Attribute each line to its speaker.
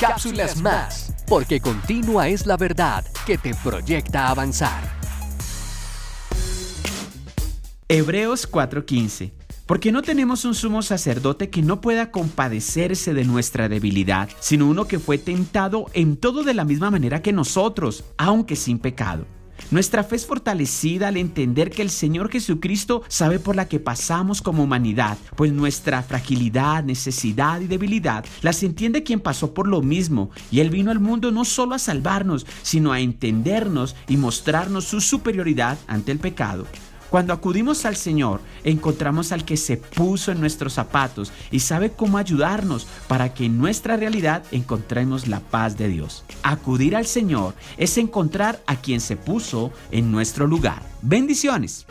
Speaker 1: cápsulas más, porque continua es la verdad que te proyecta avanzar.
Speaker 2: Hebreos 4:15 porque no tenemos un sumo sacerdote que no pueda compadecerse de nuestra debilidad, sino uno que fue tentado en todo de la misma manera que nosotros, aunque sin pecado. Nuestra fe es fortalecida al entender que el Señor Jesucristo sabe por la que pasamos como humanidad, pues nuestra fragilidad, necesidad y debilidad las entiende quien pasó por lo mismo, y Él vino al mundo no solo a salvarnos, sino a entendernos y mostrarnos su superioridad ante el pecado. Cuando acudimos al Señor, encontramos al que se puso en nuestros zapatos y sabe cómo ayudarnos para que en nuestra realidad encontremos la paz de Dios. Acudir al Señor es encontrar a quien se puso en nuestro lugar. Bendiciones.